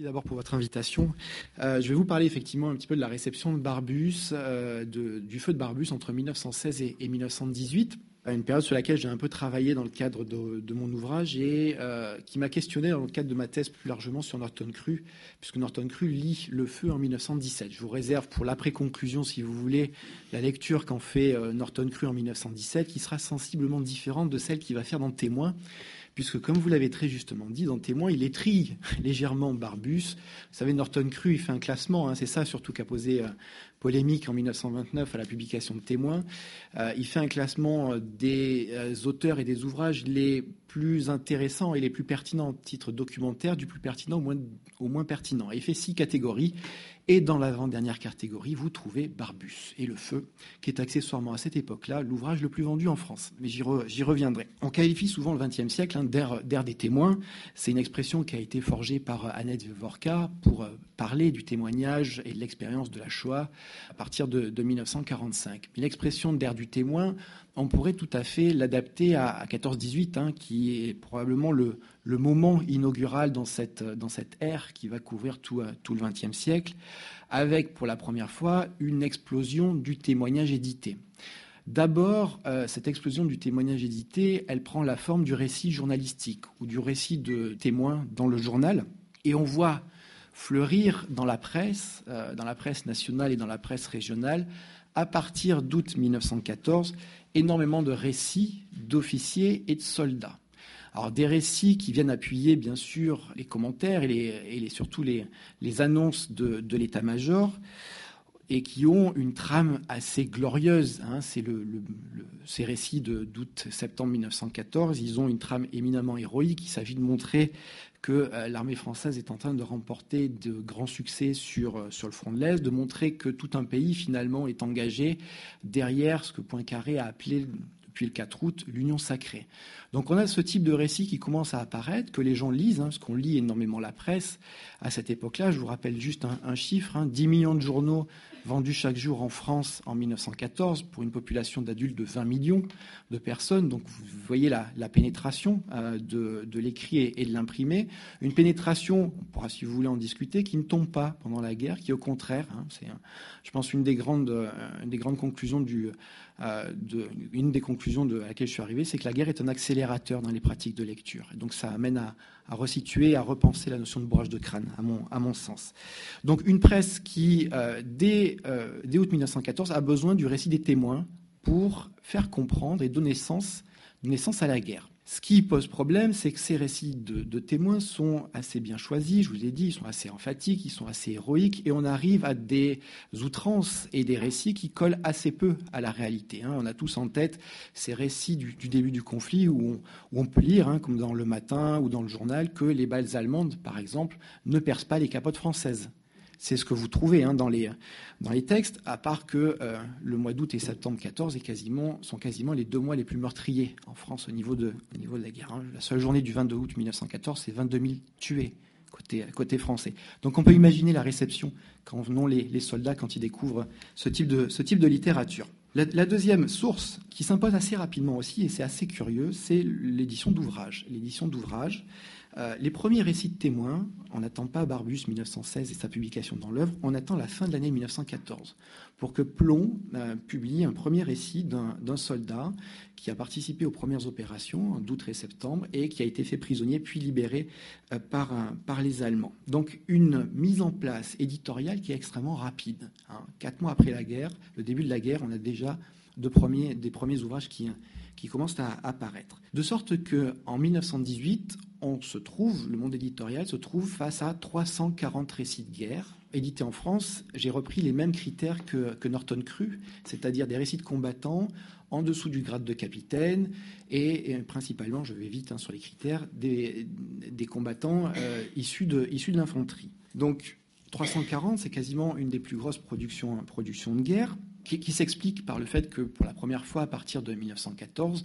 Merci d'abord pour votre invitation. Euh, je vais vous parler effectivement un petit peu de la réception de Barbus, euh, du feu de Barbus entre 1916 et, et 1918 une période sur laquelle j'ai un peu travaillé dans le cadre de, mon ouvrage et euh, qui m'a questionné dans le cadre de ma thèse plus largement sur Norton Cru, puisque Norton Cru lit Le Feu en 1917. Je vous réserve pour l'après-conclusion, si vous voulez, la lecture qu'en fait Norton Cru en 1917, qui sera sensiblement différente de celle qu'il va faire dans Témoin puisque comme vous l'avez très justement dit, dans Témoin, il étrille légèrement Barbus. Vous savez, Norton Cru, il fait un classement, hein, c'est ça surtout qu'a posé euh, polémique en 1929 à la publication de Témoin. Euh, il fait un classement euh, des auteurs et des ouvrages les plus intéressants et les plus pertinents, titre documentaire, du plus pertinent au moins, au moins pertinent. il fait six catégories. Et dans l'avant-dernière catégorie, vous trouvez Barbus et le feu, qui est accessoirement à cette époque-là l'ouvrage le plus vendu en France. Mais j'y, re, reviendrai. On qualifie souvent le XXe siècle hein, d'ère, des témoins. C'est une expression qui a été forgée par Annette Vorka pour parler du témoignage et de l'expérience de la Shoah à partir de, de 1945. l'expression d'ère du témoin, on pourrait tout à fait l'adapter à, à 14-18, hein, qui est probablement le, le, moment inaugural dans cette, dans cette ère qui va couvrir tout, euh, tout le XXe siècle, avec pour la première fois une explosion du témoignage édité. D'abord, euh, cette explosion du témoignage édité, elle prend la forme du récit journalistique ou du récit de témoins dans le journal. Et on voit fleurir dans la presse, euh, dans la presse nationale et dans la presse régionale, à partir d'août 1914, énormément de récits d'officiers et de soldats. Alors des récits qui viennent appuyer bien sûr les commentaires et, les, surtout les, annonces de, l'état-major et qui ont une trame assez glorieuse. Hein. C'est le, ces récits d'août-septembre 1914, ils ont une trame éminemment héroïque. Il s'agit de montrer que euh, l'armée française est en train de remporter de grands succès sur, euh, sur le front de l'Est, de montrer que tout un pays finalement est engagé derrière ce que Poincaré a appelé depuis le 4 août l'union sacrée. Donc on a ce type de récit qui commence à apparaître, que les gens lisent, hein, parce qu'on lit énormément la presse à cette époque-là. Je vous rappelle juste un, chiffre, hein, 10 millions de journaux vendus chaque jour en France en 1914 pour une population d'adultes de 20 millions de personnes. Donc vous voyez la, pénétration euh, de, l'écrit et, de l'imprimé. Une pénétration, on pourra si vous voulez en discuter, qui ne tombe pas pendant la guerre, qui au contraire, hein, c'est je pense une des grandes, euh, une des grandes conclusions du, euh, une des conclusions à laquelle je suis arrivé, c'est que la guerre est un accélérateur dans les pratiques de lecture. Donc ça amène à, resituer, à repenser la notion de bourrage de crâne, à mon, à mon sens. Donc une presse qui, euh, dès, euh, dès août 1914, a besoin du récit des témoins pour faire comprendre et donner sens, donner sens à la guerre. Ce qui pose problème, c'est que ces récits de, témoins sont assez bien choisis, je vous ai dit, ils sont assez emphatiques, ils sont assez héroïques, et on arrive à des outrances et des récits qui collent assez peu à la réalité. Hein. On a tous en tête ces récits du, début du conflit où on, peut lire, hein, comme dans Le Matin ou dans le journal, que les balles allemandes, par exemple, ne percent pas les capotes françaises. C'est ce que vous trouvez hein, dans, les, dans les textes, à part que euh, le mois d'août et septembre 14 est quasiment, sont quasiment les deux mois les plus meurtriers en France au niveau de, au niveau de la guerre. Hein. La seule journée du 22 août 1914, c'est 22 000 tués côté, côté français. Donc on peut imaginer la réception qu'en venant les, les, soldats quand ils découvrent ce type de, ce type de littérature. La, la deuxième source qui s'impose assez rapidement aussi, et c'est assez curieux, c'est l'édition d'ouvrages. L'édition d'ouvrages, euh, les premiers récits de témoins, on n'attend pas Barbus 1916 et sa publication dans l'œuvre, on attend la fin de l'année 1914 pour que Plomb euh, publie un premier récit d'un soldat qui a participé aux premières opérations d'août et septembre et qui a été fait prisonnier puis libéré euh, par, les Allemands. Donc une mise en place éditoriale qui est extrêmement rapide. Hein. Quatre mois après la guerre, le début de la guerre, on a déjà des premiers ouvrages qui, qui commencent à apparaître. De sorte que en 1918, on se trouve, le monde éditorial se trouve face à 340 récits de guerre. Édités en France, j'ai repris les mêmes critères que, Norton Cru, c'est-à-dire des récits de combattants en dessous du grade de capitaine et, principalement, je vais vite hein, sur les critères, des, combattants euh, issus de, issus de l'infanterie. Donc 340, c'est quasiment une des plus grosses productions, productions de guerre qui, s'explique par le fait que pour la première fois à partir de 1914,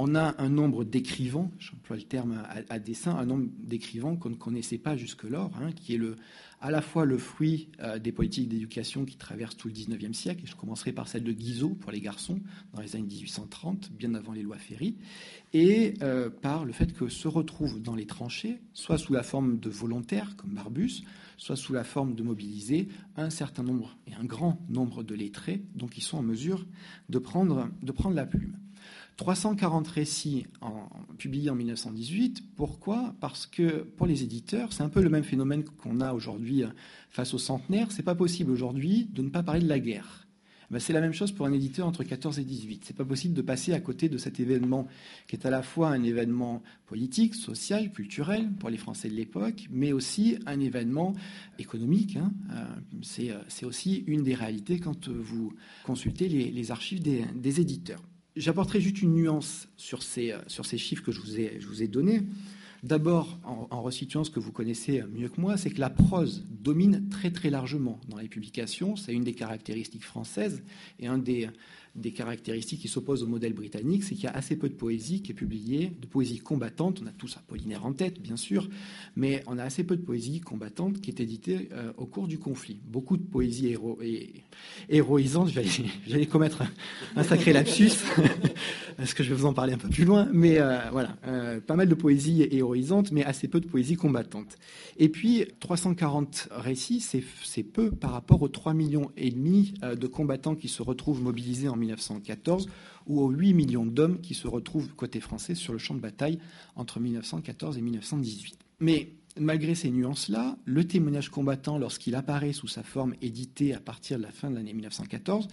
On a un nombre d'écrivants, j'emploie le terme à, dessein, un nombre d'écrivants qu'on ne connaissait pas jusque-lors, hein, qui est le, à la fois le fruit euh, des politiques d'éducation qui traversent tout le XIXe siècle, et je commencerai par celle de Guizot pour les garçons dans les années 1830, bien avant les lois Ferry, et euh, par le fait que se retrouvent dans les tranchées, soit sous la forme de volontaires comme Barbus, soit sous la forme de mobiliser un certain nombre et un grand nombre de lettrés, donc ils sont en mesure de prendre, de prendre la plume. 340 récits en, publiés en 1918. Pourquoi? Parce que pour les éditeurs, c'est un peu le même phénomène qu'on a aujourd'hui euh, face aux centenaires. C'est pas possible aujourd'hui de ne pas parler de la guerre. Ben, c'est la même chose pour un éditeur entre 14 et 18. C'est pas possible de passer à côté de cet événement qui est à la fois un événement politique, social, culturel pour les Français de l'époque, mais aussi un événement économique. Hein. Euh, euh, c'est aussi une des réalités quand vous consultez les, archives des éditeurs. J'apporterai juste une nuance sur ces, euh, sur ces chiffres que je vous ai, je vous ai donnés. D'abord, en, resituant ce que vous connaissez mieux que moi, c'est que la prose domine très très largement dans les publications. C'est une des caractéristiques françaises et un des, des caractéristiques qui s'opposent au modèle britannique, c'est qu'il y a assez peu de poésie qui est publiée, de poésie combattante. On a tous Apollinaire en tête, bien sûr, mais on a assez peu de poésie combattante qui est éditée euh, au cours du conflit. Beaucoup de poésie héro héroïsante. J'allais commettre un, sacré lapsus, parce que je vais vous en parler un peu plus loin, mais euh, voilà, euh, pas mal de poésie héroïsante, mais assez peu de poésie combattante. Et puis, 340 récits, c'est peu par rapport aux 3 millions de combattants qui se retrouvent mobilisés en 1914 ou aux 8 millions d'hommes qui se retrouvent côté français sur le champ de bataille entre 1914 et 1918. Mais malgré ces nuances-là, le témoignage combattant, lorsqu'il apparaît sous sa forme éditée à partir de la fin de l'année 1914,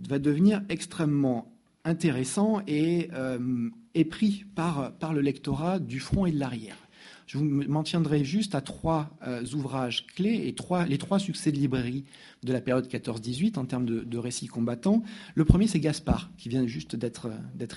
va devenir extrêmement intéressant et, euh, pris par, par le lectorat du front et de l'arrière. Je m'en tiendrai juste à trois euh, ouvrages clés et les trois succès de librairie de la période 14-18 en termes de, récits combattants. Le premier, c'est Gaspard, qui vient juste d'être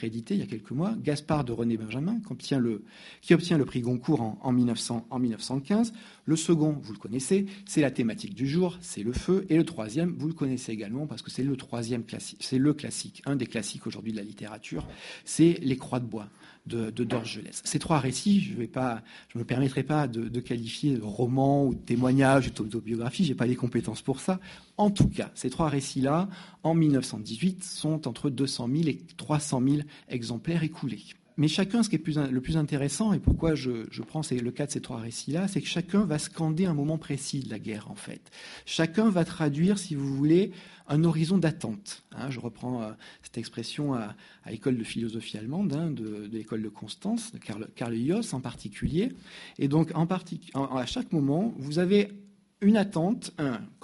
édité il y a quelques mois. Gaspard de René Benjamin, qui obtient le, prix Goncourt en, en, 1900, en 1915. Le second, vous le connaissez, c'est la thématique du jour, c'est le feu. Et le troisième, vous le connaissez également parce que c'est le troisième classique, c'est le classique, un des classiques aujourd'hui de la littérature, c'est Les Croix de bois de, de Dorgelès. Ces trois récits, je ne me permettrai pas de, qualifier de roman ou de témoignage ou d'autobiographie, je n'ai pas les compétences pour ça. En tout cas, ces trois récits-là, en 1918, sont entre 200 000 et 300 000 exemplaires écoulés. Mais chacun, ce qui est le plus intéressant, et pourquoi je, je prends le cas de ces trois récits-là, c'est que chacun va scander un moment précis de la guerre, en fait. Chacun va traduire, si vous voulez, un horizon d'attente. Hein. je reprends euh, cette expression à, l'école de philosophie allemande, hein, de, l'école de Constance, de Karl, Karl en particulier. Et donc, en à chaque moment, vous avez une attente,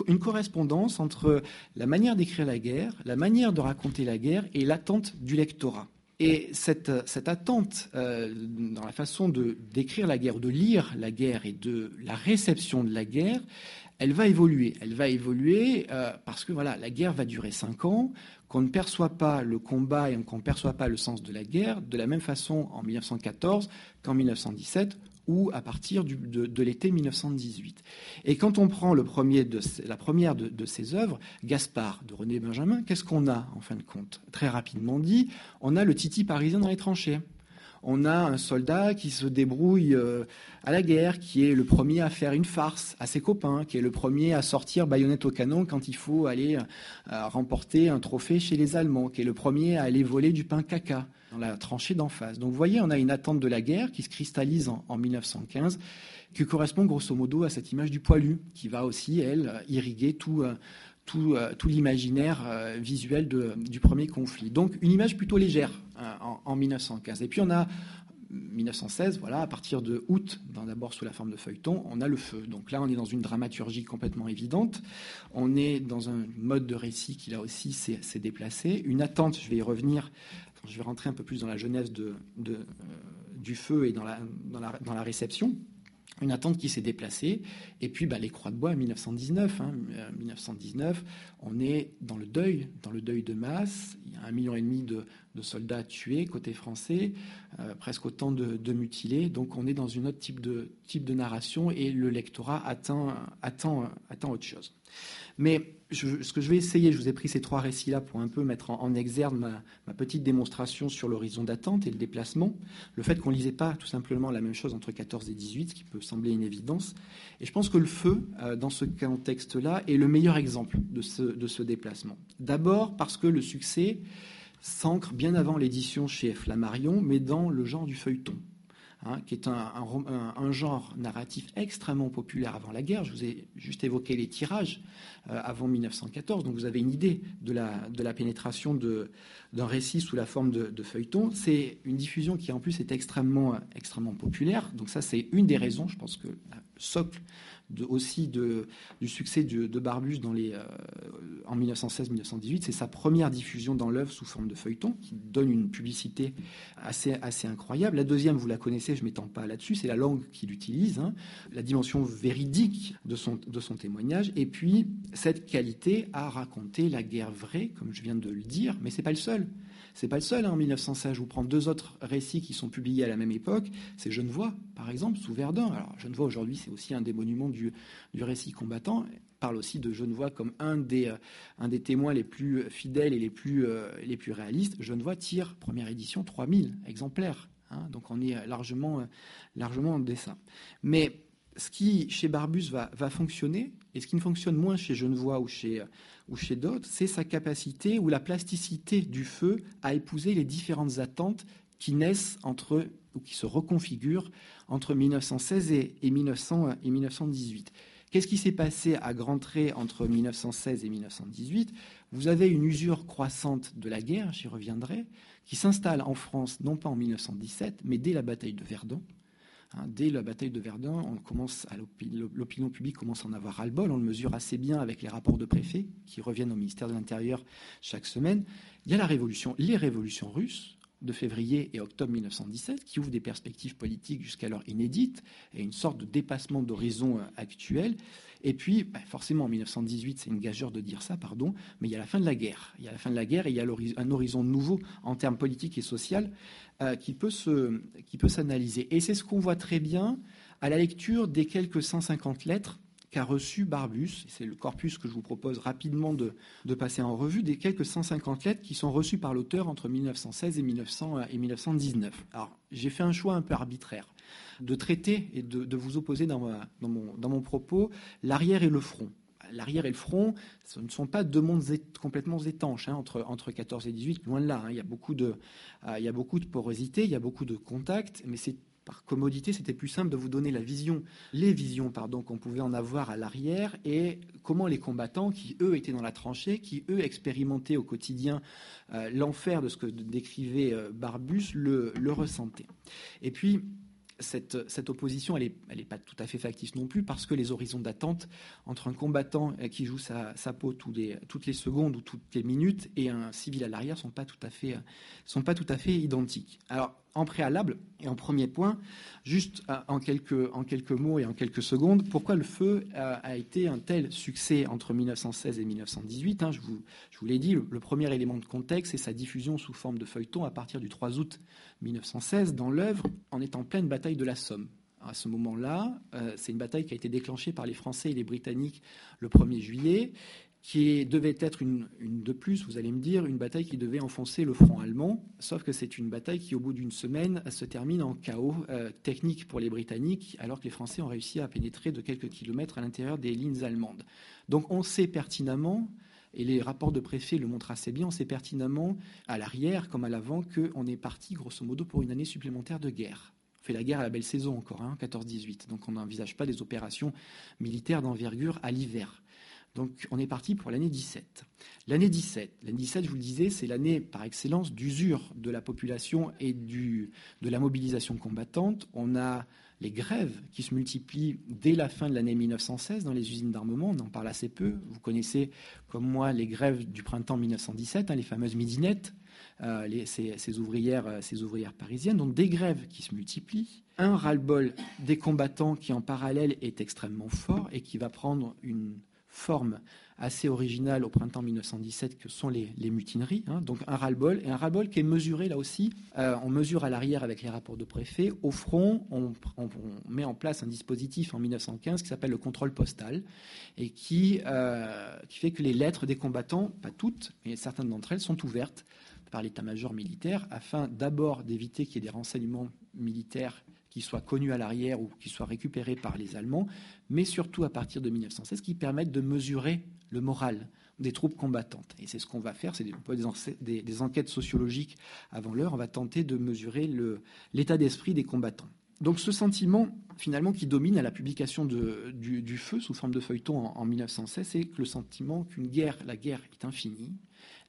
une correspondance entre la manière d'écrire la guerre, la manière de raconter la guerre et l'attente du lectorat. Et cette, cette attente euh, dans la façon de d'écrire la guerre, de lire la guerre et de la réception de la guerre, elle va évoluer. Elle va évoluer euh, parce que voilà, la guerre va durer cinq ans, qu'on ne perçoit pas le combat et qu'on ne perçoit pas le sens de la guerre de la même façon en 1914 qu'en 1917 ou à partir de, l'été 1918. Et quand on prend le premier de, la première de, de ces œuvres, Gaspard de René Benjamin, qu'est-ce qu'on a en fin de compte? Très rapidement dit, on a le Titi parisien dans les tranchées on a un soldat qui se débrouille euh, à la guerre, qui est le premier à faire une farce à ses copains, qui est le premier à sortir baïonnette au canon quand il faut aller euh, remporter un trophée chez les Allemands, qui est le premier à aller voler du pain caca dans la tranchée d'en face. Donc vous voyez, on a une attente de la guerre qui se cristallise en, 1915, qui correspond grosso modo à cette image du poilu, qui va aussi, elle, irriguer tout, euh, tout, l'imaginaire euh, visuel du premier conflit. Donc une image plutôt légère euh, en, 1915. Et puis on a 1916, voilà, à partir de août, d'abord sous la forme de feuilleton, on a le feu. Donc là, on est dans une dramaturgie complètement évidente. On est dans un mode de récit qui, là aussi, s'est déplacé. Une attente, je vais y revenir, je vais rentrer un peu plus dans la genèse de, du feu et dans la réception une attente qui s'est déplacée. Et puis, bah, les croix de bois, 1919. 1919, hein, on est dans le deuil, dans le deuil de masse. Il y a un million et demi de, de soldats tués côté français, euh, presque autant de, mutilés. Donc on est dans une autre type de, type de narration et le lectorat attend, attend, attend autre chose. Mais ce que je vais essayer, je vous ai pris ces trois récits-là pour un peu mettre en, exergue ma, petite démonstration sur l'horizon d'attente et le déplacement. Le fait qu'on ne lisait pas tout simplement la même chose entre 14 et 18, ce qui peut sembler une évidence. Et je pense que le feu, euh, dans ce contexte-là, est le meilleur exemple de ce, de ce déplacement. D'abord parce que le succès s'ancre bien avant l'édition chez Flammarion, mais dans le genre du feuilleton. Hein, qui est un, genre narratif extrêmement populaire avant la guerre. Je vous ai juste évoqué les tirages euh, avant 1914, donc vous avez une idée de la, de la pénétration d'un récit sous la forme de, feuilleton. C'est une diffusion qui en plus est extrêmement, extrêmement populaire, donc ça c'est une des raisons, je pense que socle aussi de, du succès de, Barbus dans les, euh, en 1916-1918. C'est sa première diffusion dans l'œuvre sous forme de feuilleton, qui donne une publicité assez, assez incroyable. La deuxième, vous la connaissez, je ne m'étends pas là-dessus, c'est la langue qu'il utilise, hein. la dimension véridique de son, de son témoignage, et puis cette qualité à raconter la guerre vraie, comme je viens de le dire, mais c'est pas le seul. C'est pas le seul. Hein, en 1916, je vous prends deux autres récits qui sont publiés à la même époque. C'est Genevois, par exemple, sous Verdun. Alors Genevois aujourd'hui, c'est aussi un des monuments du, récit combattant. Parle aussi de Genevois comme un des, euh, un des témoins les plus fidèles et les plus, euh, les plus réalistes. Genevois tire, première édition, 3000 exemplaires. Hein. donc on est largement, largement en dessin. Mais ce qui, chez Barbus, va, fonctionner, et ce qui ne fonctionne moins chez Genevois ou chez, d'autres, c'est sa capacité ou la plasticité du feu à épouser les différentes attentes qui naissent entre ou qui se reconfigurent entre 1916 et, 1900, et 1918. Qu'est-ce qui s'est passé à grands traits entre 1916 et 1918 Vous avez une usure croissante de la guerre, j'y reviendrai, qui s'installe en France non pas en 1917, mais dès la bataille de Verdun, Hein, dès la bataille de Verdun, l'opinion publique commence à en avoir ras-le-bol. On le mesure assez bien avec les rapports de préfets qui reviennent au ministère de l'Intérieur chaque semaine. Il y a la révolution, les révolutions russes de février et octobre 1917 qui ouvrent des perspectives politiques jusqu'alors inédites et une sorte de dépassement d'horizon euh, actuel. Et puis, bah, forcément, en 1918, c'est une gageure de dire ça, pardon, mais il y a la fin de la guerre. Il y a la fin de la guerre et il y a un horizon nouveau en termes politiques et sociaux euh, qui peut s'analyser. Et c'est ce qu'on voit très bien à la lecture des quelques 150 lettres qu'a reçu Barbus. C'est le corpus que je vous propose rapidement de, passer en revue des quelques 150 lettres qui sont reçues par l'auteur entre 1916 et, 1900, et 1919. Alors, j'ai fait un choix un peu arbitraire de traiter et de, vous opposer dans, mon, propos l'arrière et le front l'arrière et le front, ce ne sont pas deux mondes complètement étanches hein, entre, entre 14 et 18, loin de là. Hein. il, y a beaucoup de, euh, il y a beaucoup de porosité, il y a beaucoup de contacts, mais c'est par commodité, c'était plus simple de vous donner la vision, les visions pardon, qu'on pouvait en avoir à l'arrière et comment les combattants qui, eux, étaient dans la tranchée, qui, eux, expérimentaient au quotidien euh, l'enfer de ce que décrivait euh, Barbus, le, ressentaient. Et puis, cette, opposition, elle n'est pas tout à fait factice non plus, parce que les horizons d'attente entre un combattant euh, qui joue sa, peau toutes les secondes ou toutes les minutes et un civil à l'arrière sont pas tout à fait, sont pas tout à fait identiques. Alors, en préalable et en premier point, juste euh, en quelques, en quelques mots et en quelques secondes, pourquoi le feu a, été un tel succès entre 1916 et 1918 hein, Je vous, je vous l'ai dit, le, premier élément de contexte, c'est sa diffusion sous forme de feuilleton à partir du 3 août 1916 dans l'œuvre en étant pleine bataille de la Somme. À ce moment-là, euh, c'est une bataille qui a été déclenchée par les Français et les Britanniques le 1er juillet qui devait être une, de plus, vous allez me dire, une bataille qui devait enfoncer le front allemand, sauf que c'est une bataille qui, au bout d'une semaine, se termine en chaos euh, technique pour les Britanniques, alors que les Français ont réussi à pénétrer de quelques kilomètres à l'intérieur des lignes allemandes. Donc on sait pertinemment, et les rapports de préfet le montrent assez bien, on sait pertinemment, à l'arrière comme à l'avant, qu'on est parti, grosso modo, pour une année supplémentaire de guerre On fait la guerre à la belle saison encore, hein, 14-18. Donc on n'envisage pas des opérations militaires d'envergure à l'hiver. Donc on est parti pour l'année 17. L'année 17, l'année 17, je vous le disais, c'est l'année par excellence d'usure de la population et de la mobilisation combattante. On a les grèves qui se multiplient dès la fin de l'année 1916 dans les usines d'armement, on en parle assez peu. Vous connaissez comme moi les grèves du printemps 1917, hein, les fameuses midinettes, euh, ces, ouvrières, euh, ces ouvrières parisiennes. Donc des grèves qui se multiplient, un ras-le-bol des combattants qui en parallèle est extrêmement fort et qui va prendre une forme assez originale au printemps 1917 que sont les, mutineries. Hein. donc un ras-le-bol, et un ras-le-bol qui est mesuré là aussi. Euh, on mesure à l'arrière avec les rapports de préfet. Au front, on, met en place un dispositif en 1915 qui s'appelle le contrôle postal et euh, qui fait que les lettres des combattants, pas toutes, mais certaines d'entre elles, sont ouvertes par l'état-major militaire afin d'abord d'éviter qu'il y ait des renseignements militaires qui soient connus à l'arrière ou qui soient récupérés par les Allemands, mais surtout à partir de 1916 qui permettent de mesurer le moral des troupes combattantes. Et c'est ce qu'on va faire, c'est des, enquêtes sociologiques avant l'heure, on va tenter de mesurer l'état d'esprit des combattants. Donc ce sentiment, finalement, qui domine à la publication du, feu sous forme de feuilleton en 1916, c'est le sentiment qu'une guerre, la guerre est infinie,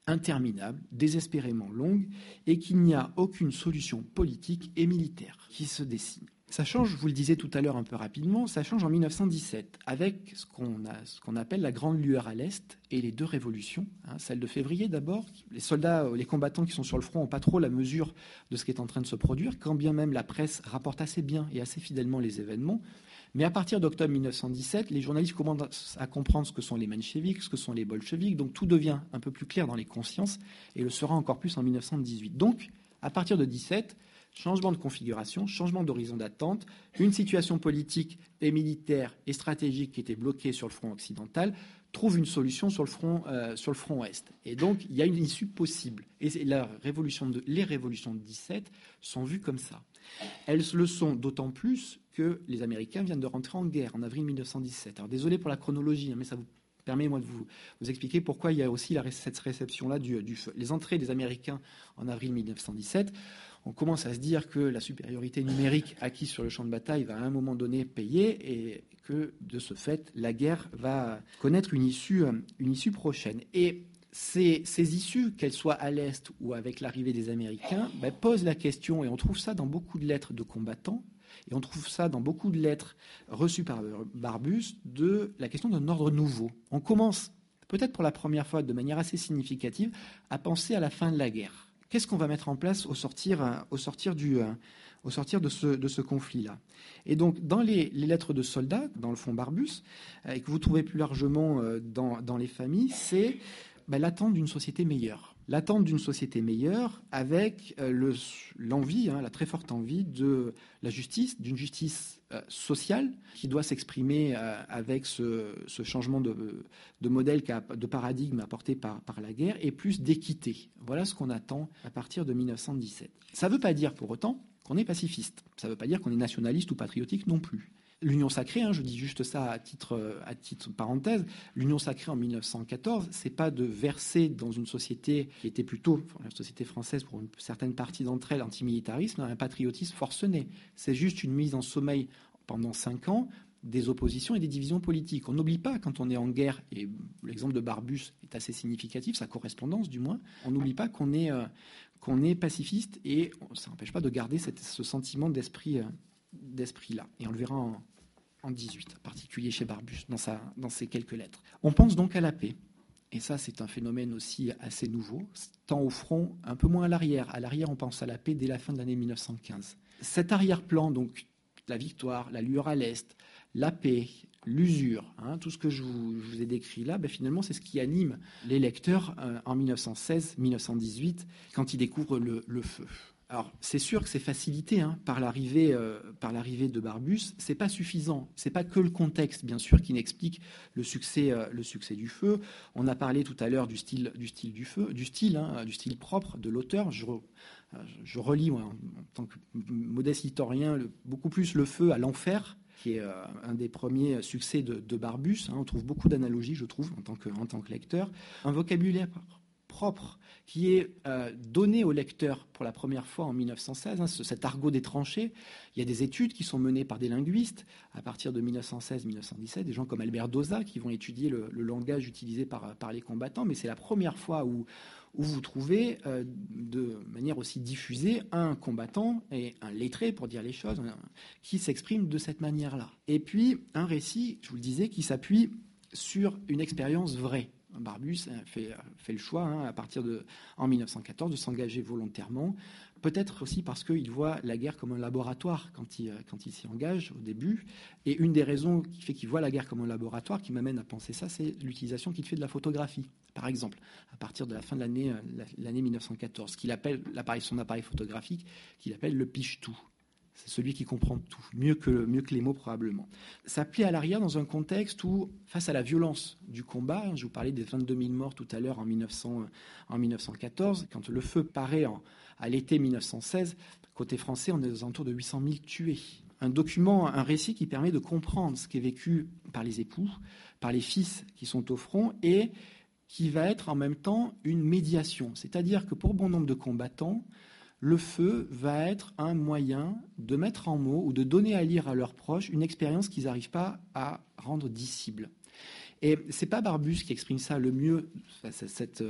interminable, désespérément longue, et qu'il n'y a aucune solution politique et militaire qui se dessine. Ça change, je vous le disais tout à l'heure un peu rapidement, ça change en 1917 avec ce qu'on appelle la grande lueur à l'Est et les deux révolutions. Hein, celle de février d'abord, les soldats, les combattants qui sont sur le front n'ont pas trop la mesure de ce qui est en train de se produire, quand bien même la presse rapporte assez bien et assez fidèlement les événements. Mais à partir d'octobre 1917, les journalistes commencent à comprendre ce que sont les mencheviks, ce que sont les bolcheviks, donc tout devient un peu plus clair dans les consciences et le sera encore plus en 1918. Donc, à partir de 17, changement de configuration, changement d'horizon d'attente, une situation politique et militaire et stratégique qui était bloquée sur le front occidental trouve une solution sur le front, euh, ouest. Et donc, il y a une issue possible. Et les révolutions de 17 sont vues comme ça. Elles le sont d'autant plus que les Américains viennent de rentrer en guerre en avril 1917. Alors, désolé pour la chronologie, hein, mais ça vous permet, moi, de vous, expliquer pourquoi il y a aussi cette réception-là du feu. Les entrées des Américains en avril 1917 on commence à se dire que la supériorité numérique acquise sur le champ de bataille va à un moment donné payer et que de ce fait, la guerre va connaître une issue, une issue prochaine. Et ces, issues, qu'elles soient à l'Est ou avec l'arrivée des Américains, ben, posent la question, et on trouve ça dans beaucoup de lettres de combattants, et on trouve ça dans beaucoup de lettres reçues par Barbus, de la question d'un ordre nouveau. On commence, peut-être pour la première fois de manière assez significative, à penser à la fin de la guerre. Qu'est-ce qu'on va mettre en place au sortir, euh, au sortir, du, euh, au sortir de ce, de ce conflit-là? Et donc, dans les, lettres de soldats, dans le fond Barbus, euh, et que vous trouvez plus largement dans, dans les familles, c'est bah, l'attente d'une société meilleure. L'attente d'une société meilleure avec l'envie, hein, la très forte envie de la justice, d'une justice sociale qui doit s'exprimer avec ce, changement de, modèle, de paradigme apporté par la guerre, et plus d'équité. Voilà ce qu'on attend à partir de 1917. Ça ne veut pas dire pour autant qu'on est pacifiste. Ça ne veut pas dire qu'on est nationaliste ou patriotique non plus. L'Union sacrée, hein, je dis juste ça à titre, titre parenthèse, l'Union sacrée en 1914, c'est pas de verser dans une société qui était plutôt, la société française pour une certaine partie d'entre elles, antimilitarisme, un patriotisme forcené. C'est juste une mise en sommeil pendant cinq ans des oppositions et des divisions politiques. On n'oublie pas, quand on est en guerre, et l'exemple de Barbus est assez significatif, sa correspondance du moins, on n'oublie pas qu'on est, euh, pacifiste et ça n'empêche pas de garder ce sentiment d'esprit, euh, d'esprit-là. Et on le verra en, en 18, en particulier chez Barbus, dans, sa, dans ses quelques lettres. On pense donc à la paix. Et ça, c'est un phénomène aussi assez nouveau, tant au front, un peu moins à l'arrière. À l'arrière, on pense à la paix dès la fin de l'année 1915. Cet arrière-plan, donc la victoire, la lueur à l'Est, la paix, l'usure, hein, tout ce que je vous, ai décrit là, ben finalement, c'est ce qui anime les lecteurs euh, en 1916-1918 quand ils découvrent le, feu. Alors, c'est sûr que c'est facilité hein, par l'arrivée euh, par l'arrivée de Barbus. C'est pas suffisant. C'est pas que le contexte, bien sûr, qui n'explique le succès euh, le succès du feu. On a parlé tout à l'heure du style du style du feu, du style hein, du style propre de l'auteur. Je, je relis en, tant que modeste historien beaucoup plus le feu à l'enfer qui est euh, un des premiers succès de, Barbus. Hein. on trouve beaucoup d'analogies, je trouve, en tant, que, en tant que lecteur. Un vocabulaire propre qui est euh, donné au lecteur pour la première fois en 1916, hein, cet argot des tranchées. Il y a des études qui sont menées par des linguistes à partir de 1916-1917, des gens comme Albert Doza qui vont étudier le, langage utilisé par, les combattants, mais c'est la première fois où vous trouvez euh, de manière aussi diffusée un combattant et un lettré, pour dire les choses, qui s'exprime de cette manière-là. Et puis un récit, je vous le disais, qui s'appuie sur une expérience vraie. Barbus fait, le choix, hein, à partir de en 1914, de s'engager volontairement. Peut-être aussi parce qu'il voit la guerre comme un laboratoire quand il, s'y engage au début. Et une des raisons qui fait qu'il voit la guerre comme un laboratoire, qui m'amène à penser ça, c'est l'utilisation qu'il fait de la photographie. Par exemple, à partir de la fin de l'année, l'année 1914, qu'il appelle son appareil photographique, qu'il appelle le piche-tout. C'est celui qui comprend tout, mieux que, mieux que les mots probablement. Ça plie à l'arrière dans un contexte où, face à la violence du combat, je vous parlais des 22 000 morts tout à l'heure en, en 1914, quand le feu paraît à l'été 1916, côté français, on est aux alentours de 800 000 tués. Un document, un récit qui permet de comprendre ce qui est vécu par les époux, par les fils qui sont au front et qui va être en même temps une médiation. C'est-à-dire que pour bon nombre de combattants, le feu va être un moyen de mettre en mots ou de donner à lire à leurs proches une expérience qu'ils n'arrivent pas à rendre dissible. Et c'est pas Barbus qui exprime ça le mieux, cette,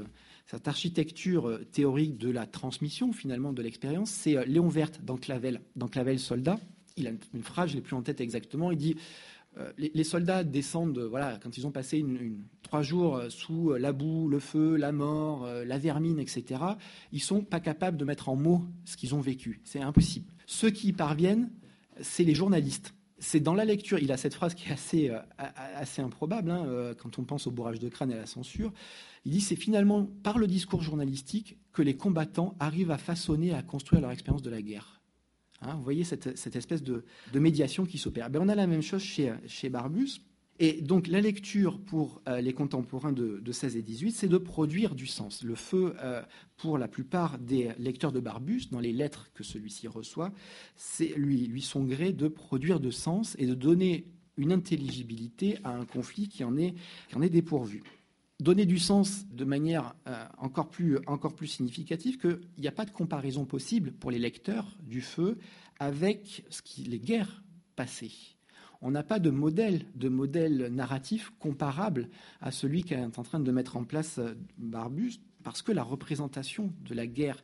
cette architecture théorique de la transmission finalement de l'expérience, c'est euh, Léon Verte dans Clavel, dans Clavel Soldat. Il a une phrase, je l'ai plus en tête exactement. Il dit euh, les, soldats descendent, voilà, quand ils ont passé trois jours euh, sous euh, la boue, le feu, la mort, la vermine, etc., ils sont pas capables de mettre en mots ce qu'ils ont vécu. C'est impossible. Ceux qui y parviennent, c'est les journalistes. C'est dans la lecture, il a cette phrase qui est assez, assez improbable hein, quand on pense au bourrage de crâne et à la censure. Il dit c'est finalement par le discours journalistique que les combattants arrivent à façonner, à construire leur expérience de la guerre. Hein, vous voyez cette, espèce de, médiation qui s'opère. Ben, on a la même chose chez, chez Barbus. Et donc la lecture pour euh, les contemporains de, 16 et 18, c'est de produire du sens. Le feu, euh, pour la plupart des lecteurs de Barbus, dans les lettres que celui-ci reçoit, c'est lui, lui son gré de produire de sens et de donner une intelligibilité à un conflit qui en est, qui en est dépourvu donner du sens de manière euh, encore, plus, encore plus significative qu'il n'y a pas de comparaison possible pour les lecteurs du feu avec ce qui, les guerres passées. On n'a pas de modèle, de modèle narratif comparable à celui qu'est en train de mettre en place euh, Barbus, parce que la représentation de la guerre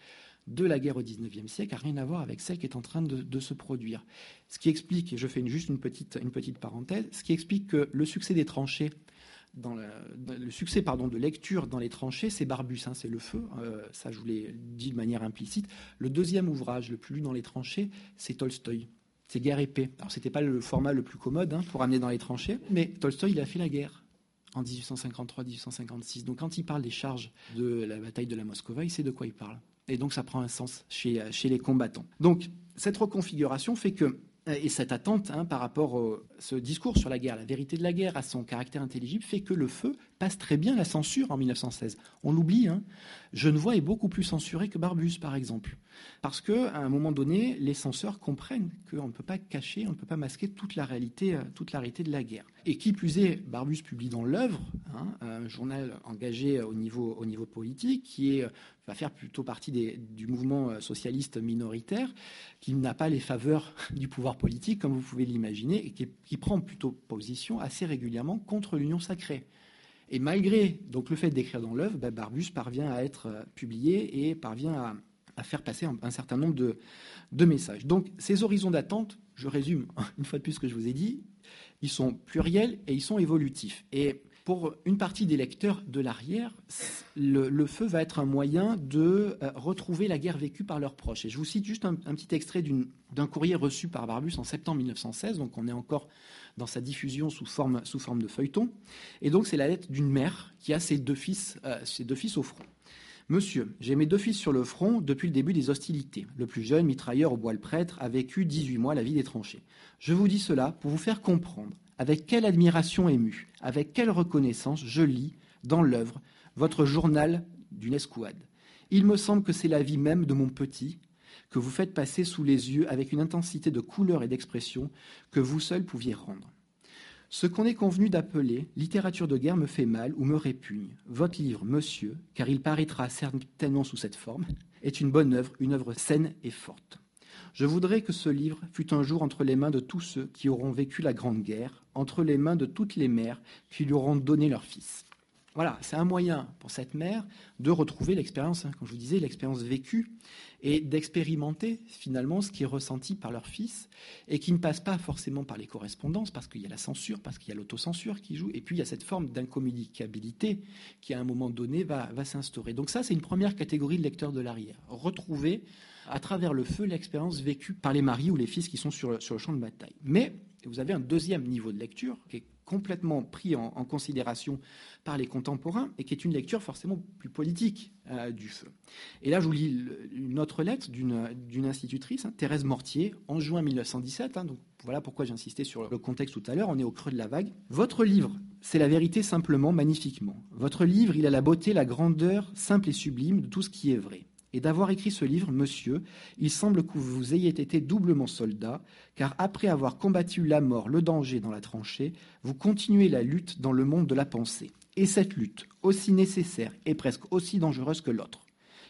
de la guerre au XIXe siècle n'a rien à voir avec celle qui est en train de, se produire. Ce qui explique, et je fais juste une petite, une petite parenthèse, ce qui explique que le succès des tranchées le succès pardon, de lecture dans les tranchées, c'est Barbus, hein, c'est le feu. Euh, ça, je vous l'ai dit de manière implicite. Le deuxième ouvrage le plus lu dans les tranchées, c'est Tolstoï. C'est Guerre épée. Alors, c'était pas le format le plus commode hein, pour amener dans les tranchées, mais Tolstoï, il a fait la guerre en 1853-1856. Donc, quand il parle des charges de la bataille de la Moscova, il sait de quoi il parle. Et donc, ça prend un sens chez les combattants. Donc, cette reconfiguration fait que et cette attente hein, par rapport à ce discours sur la guerre, la vérité de la guerre, à son caractère intelligible, fait que le feu passe très bien la censure en 1916. On l'oublie. Hein. Genevois est beaucoup plus censuré que Barbus, par exemple. Parce qu'à un moment donné, les censeurs comprennent qu'on ne peut pas cacher, on ne peut pas masquer toute la réalité, euh, toute de la guerre. Et qui plus est, Barbus publie dans l'œuvre, hein, un journal engagé au niveau, au niveau politique, qui est, va faire plutôt partie du mouvement euh, socialiste minoritaire, qui n'a pas les faveurs du pouvoir politique, comme vous pouvez l'imaginer, et qui, prend plutôt position assez régulièrement contre l'union sacrée. Et malgré donc le fait d'écrire dans l'œuvre, ben, Barbus parvient à être euh, publié et parvient à, faire passer un, certain nombre de, de, messages. Donc ces horizons d'attente, je résume une fois de plus ce que je vous ai dit, ils sont pluriels et ils sont évolutifs. Et pour une partie des lecteurs de l'arrière, le, feu va être un moyen de euh, retrouver la guerre vécue par leurs proches. Et je vous cite juste un, petit extrait d'un courrier reçu par Barbus en septembre 1916, donc on est encore dans sa diffusion sous forme, de feuilleton. Et donc c'est la lettre d'une mère qui a ses deux fils, euh, ses deux fils au front. Monsieur, j'ai mes deux fils sur le front depuis le début des hostilités. Le plus jeune, mitrailleur au bois le prêtre, a vécu 18 mois la vie des tranchées. Je vous dis cela pour vous faire comprendre avec quelle admiration émue, avec quelle reconnaissance je lis dans l'œuvre votre journal d'une escouade. Il me semble que c'est la vie même de mon petit que vous faites passer sous les yeux avec une intensité de couleur et d'expression que vous seul pouviez rendre. Ce qu'on est convenu d'appeler littérature de guerre me fait mal ou me répugne. Votre livre, monsieur, car il paraîtra certainement sous cette forme, est une bonne œuvre, une œuvre saine et forte. Je voudrais que ce livre fût un jour entre les mains de tous ceux qui auront vécu la Grande Guerre, entre les mains de toutes les mères qui lui auront donné leurs fils. voilà, c'est un moyen pour cette mère de retrouver l'expérience, hein, comme je vous disais, l'expérience vécue et d'expérimenter finalement ce qui est ressenti par leur fils et qui ne passe pas forcément par les correspondances parce qu'il y a la censure, parce qu'il y a l'autocensure qui joue et puis il y a cette forme d'incommunicabilité qui à un moment donné va, va s'instaurer. Donc ça, c'est une première catégorie de lecteurs de l'arrière. Retrouver à travers le feu l'expérience vécue par les maris ou les fils qui sont sur, le champ de bataille. Mais vous avez un deuxième niveau de lecture qui est complètement pris en, considération par les contemporains et qui est une lecture forcément plus politique euh, du feu. Et là, je vous lis une autre lettre d'une institutrice, hein, Thérèse Mortier, en juin 1917. Hein, donc voilà pourquoi j'insistais sur le contexte tout à l'heure. On est au creux de la vague. Votre livre, c'est la vérité simplement, magnifiquement. Votre livre, il a la beauté, la grandeur simple et sublime de tout ce qui est vrai et d'avoir écrit ce livre, monsieur, il semble que vous ayez été doublement soldat, car après avoir combattu la mort, le danger dans la tranchée, vous continuez la lutte dans le monde de la pensée. Et cette lutte, aussi nécessaire et presque aussi dangereuse que l'autre.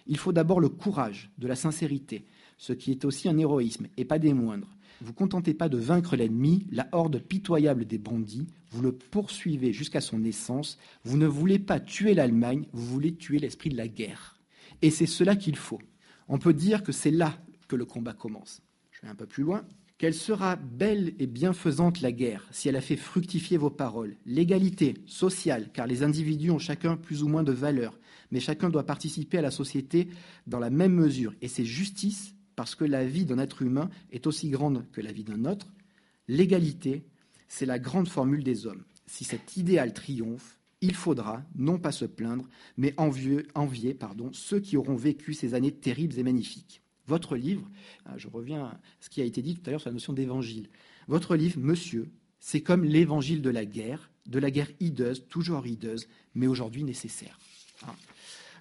Il faut d'abord le courage, de la sincérité, ce qui est aussi un héroïsme, et pas des moindres. Vous contentez pas de vaincre l'ennemi, la horde pitoyable des bandits, vous le poursuivez jusqu'à son naissance, vous ne voulez pas tuer l'Allemagne, vous voulez tuer l'esprit de la guerre. Et c'est cela qu'il faut. On peut dire que c'est là que le combat commence. Je vais un peu plus loin. Quelle sera belle et bienfaisante la guerre si elle a fait fructifier vos paroles. L'égalité sociale, car les individus ont chacun plus ou moins de valeur, mais chacun doit participer à la société dans la même mesure. Et c'est justice, parce que la vie d'un être humain est aussi grande que la vie d'un autre. L'égalité, c'est la grande formule des hommes. Si cet idéal triomphe, il faudra non pas se plaindre, mais envier, pardon, ceux qui auront vécu ces années terribles et magnifiques. Votre livre, ah, je reviens à ce qui a été dit tout à l'heure sur la notion d'évangile. Votre livre, monsieur, c'est comme l'évangile de la guerre, de la guerre hideuse, toujours hideuse, mais aujourd'hui nécessaire. Ah.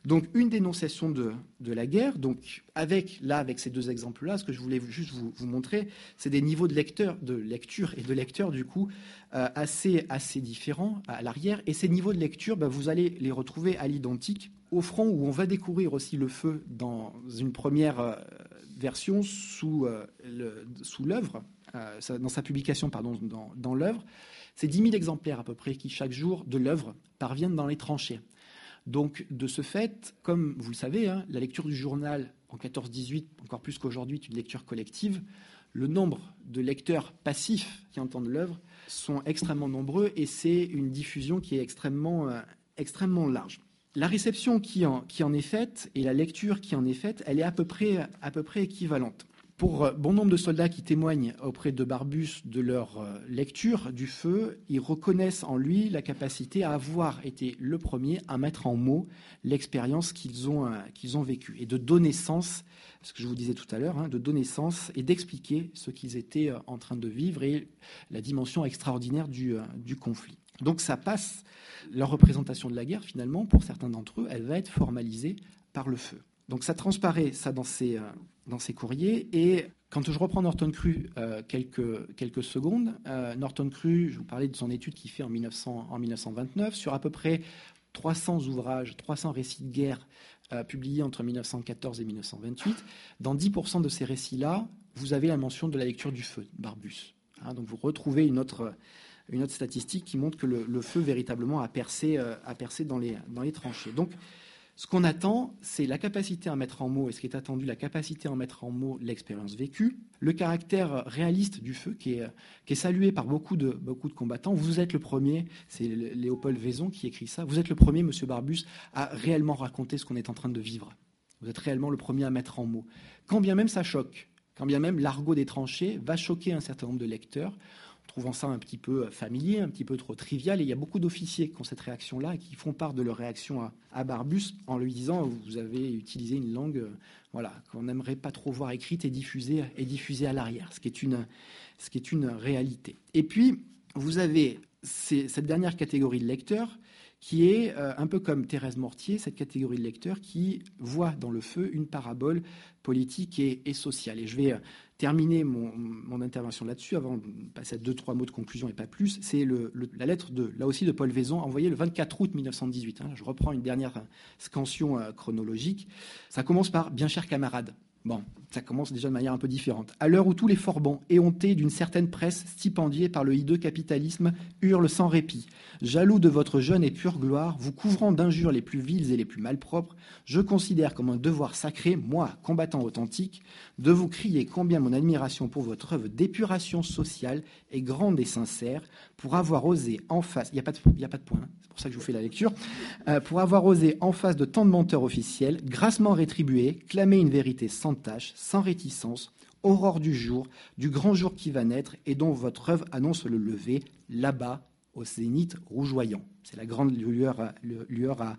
Donc une dénonciation de, la guerre, donc avec là avec ces deux exemples-là, ce que je voulais juste vous, montrer, c'est des niveaux de de lecture et de lecteur du coup euh, assez différents à l'arrière. Et ces niveaux de lecture, bah, vous allez les retrouver à l'identique au front où on va découvrir aussi le feu dans une première euh, version sous euh, l'œuvre, dans sa publication pardon dans, dans l'œuvre. C'est 10 000 exemplaires à peu près qui chaque jour de l'œuvre parviennent dans les tranchées. Donc, de ce fait, comme vous le savez, hein, la lecture du journal en 14-18, encore plus qu'aujourd'hui, est une lecture collective. Le nombre de lecteurs passifs qui entendent l'œuvre sont extrêmement nombreux et c'est une diffusion qui est extrêmement, euh, large. La réception qui en, est faite et la lecture qui en est faite, elle est à peu près équivalente. Pour euh, bon nombre de soldats qui témoignent auprès de Barbus de leur euh, lecture du feu, ils reconnaissent en lui la capacité à avoir été le premier à mettre en mots l'expérience qu'ils ont, euh, ont vécue et de donner sens, ce que je vous disais tout à l'heure, hein, de donner sens et d'expliquer ce qu'ils étaient en train de vivre et la dimension extraordinaire du, du conflit. Donc ça passe, leur représentation de la guerre, finalement, pour certains d'entre eux, elle va être formalisée par le feu. Donc ça transparaît, ça, dans ces, dans ses courriers. Et quand je reprends Norton Cru euh, quelques, quelques secondes, euh, Norton Cru, je vous parlais de son étude qu'il fait en, 1900, en 1929 sur à peu près 300 ouvrages, 300 récits de guerre euh, publiés entre 1914 et 1928. Dans 10% de ces récits-là, vous avez la mention de la lecture du feu, Barbus. Hein, donc vous retrouvez une autre, une autre statistique qui montre que le, le feu véritablement a percé, a percé dans, les, dans les tranchées. Donc ce qu'on attend, c'est la capacité à mettre en mots, et ce qui est attendu, la capacité à mettre en mots l'expérience vécue, le caractère réaliste du feu, qui est, salué par beaucoup de, combattants. Vous êtes le premier, c'est Léopold Vaison qui écrit ça, vous êtes le premier, Monsieur Barbus, à réellement raconter ce qu'on est en train de vivre. Vous êtes réellement le premier à mettre en mots. Quand bien même ça choque, quand bien même l'argot des tranchées va choquer un certain nombre de lecteurs, trouvant ça un petit peu familier, un petit peu trop trivial. Et il y a beaucoup d'officiers qui ont cette réaction-là et qui font part de leur réaction à, Barbus en lui disant vous avez utilisé une langue euh, voilà, qu'on n'aimerait pas trop voir écrite et diffusée, et diffusée à l'arrière, ce, qui est une, ce qui est une réalité. Et puis, vous avez cette dernière catégorie de lecteurs qui est euh, un peu comme Thérèse Mortier, cette catégorie de lecteurs qui voit dans le feu une parabole politique et, sociale. Et je vais terminer mon, intervention là-dessus, avant de passer à deux, trois mots de conclusion et pas plus, c'est la lettre de, là aussi de Paul Vaison, envoyée le 24 août 1918. Hein. je reprends une dernière scansion euh, chronologique. Ça commence par Bien cher camarade. Bon, ça commence déjà de manière un peu différente. À l'heure où tous les forbans, éhontés d'une certaine presse stipendiée par le hideux capitalisme, hurlent sans répit, jaloux de votre jeune et pure gloire, vous couvrant d'injures les plus viles et les plus malpropres, je considère comme un devoir sacré, moi, combattant authentique, de vous crier combien mon admiration pour votre œuvre d'épuration sociale est grande et sincère, pour avoir osé en face, il n'y a, pas de, a pas de point, hein, pour ça que je vous fais la lecture, euh, pour avoir osé en face de tant de menteurs officiels, grassement rétribués, clamer une vérité sans tâche, sans réticence, aurore du jour, du grand jour qui va naître et dont votre œuvre annonce le lever, là-bas, au zénith rougeoyant. C'est la grande lueur à,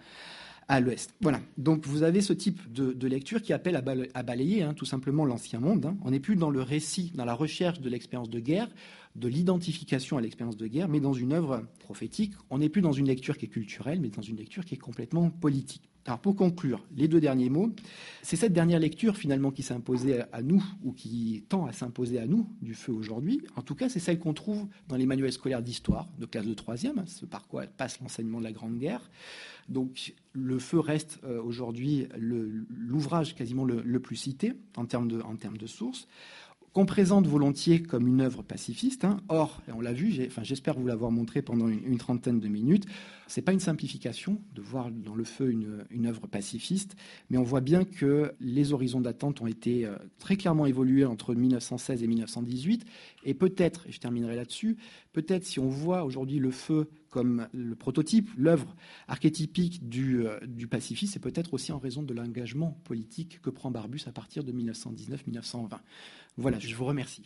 à, l'ouest. Voilà. Donc vous avez ce type de, lecture qui appelle à, balayer hein, tout simplement l'ancien monde. Hein. On n'est plus dans le récit, dans la recherche de l'expérience de guerre, de l'identification à l'expérience de guerre, mais dans une œuvre prophétique. On n'est plus dans une lecture qui est culturelle, mais dans une lecture qui est complètement politique. Alors pour conclure, les deux derniers mots, c'est cette dernière lecture finalement qui s'est imposée à nous ou qui tend à s'imposer à nous du feu aujourd'hui. En tout cas, c'est celle qu'on trouve dans les manuels scolaires d'histoire de classe de troisième, ce par quoi passe l'enseignement de la Grande Guerre. Donc le feu reste euh, aujourd'hui l'ouvrage quasiment le, plus cité en termes de, en termes de sources qu'on présente volontiers comme une œuvre pacifiste. Hein. Or, on l'a vu, j'espère vous l'avoir montré pendant une, trentaine de minutes, c'est pas une simplification de voir dans le feu une, une, œuvre pacifiste, mais on voit bien que les horizons d'attente ont été euh, très clairement évolués entre 1916 et 1918, et peut-être, et je terminerai là-dessus, peut-être si on voit aujourd'hui le feu comme le prototype, l'œuvre archétypique du, euh, du pacifisme, c'est peut-être aussi en raison de l'engagement politique que prend Barbus à partir de 1919-1920. Voilà, je vous remercie.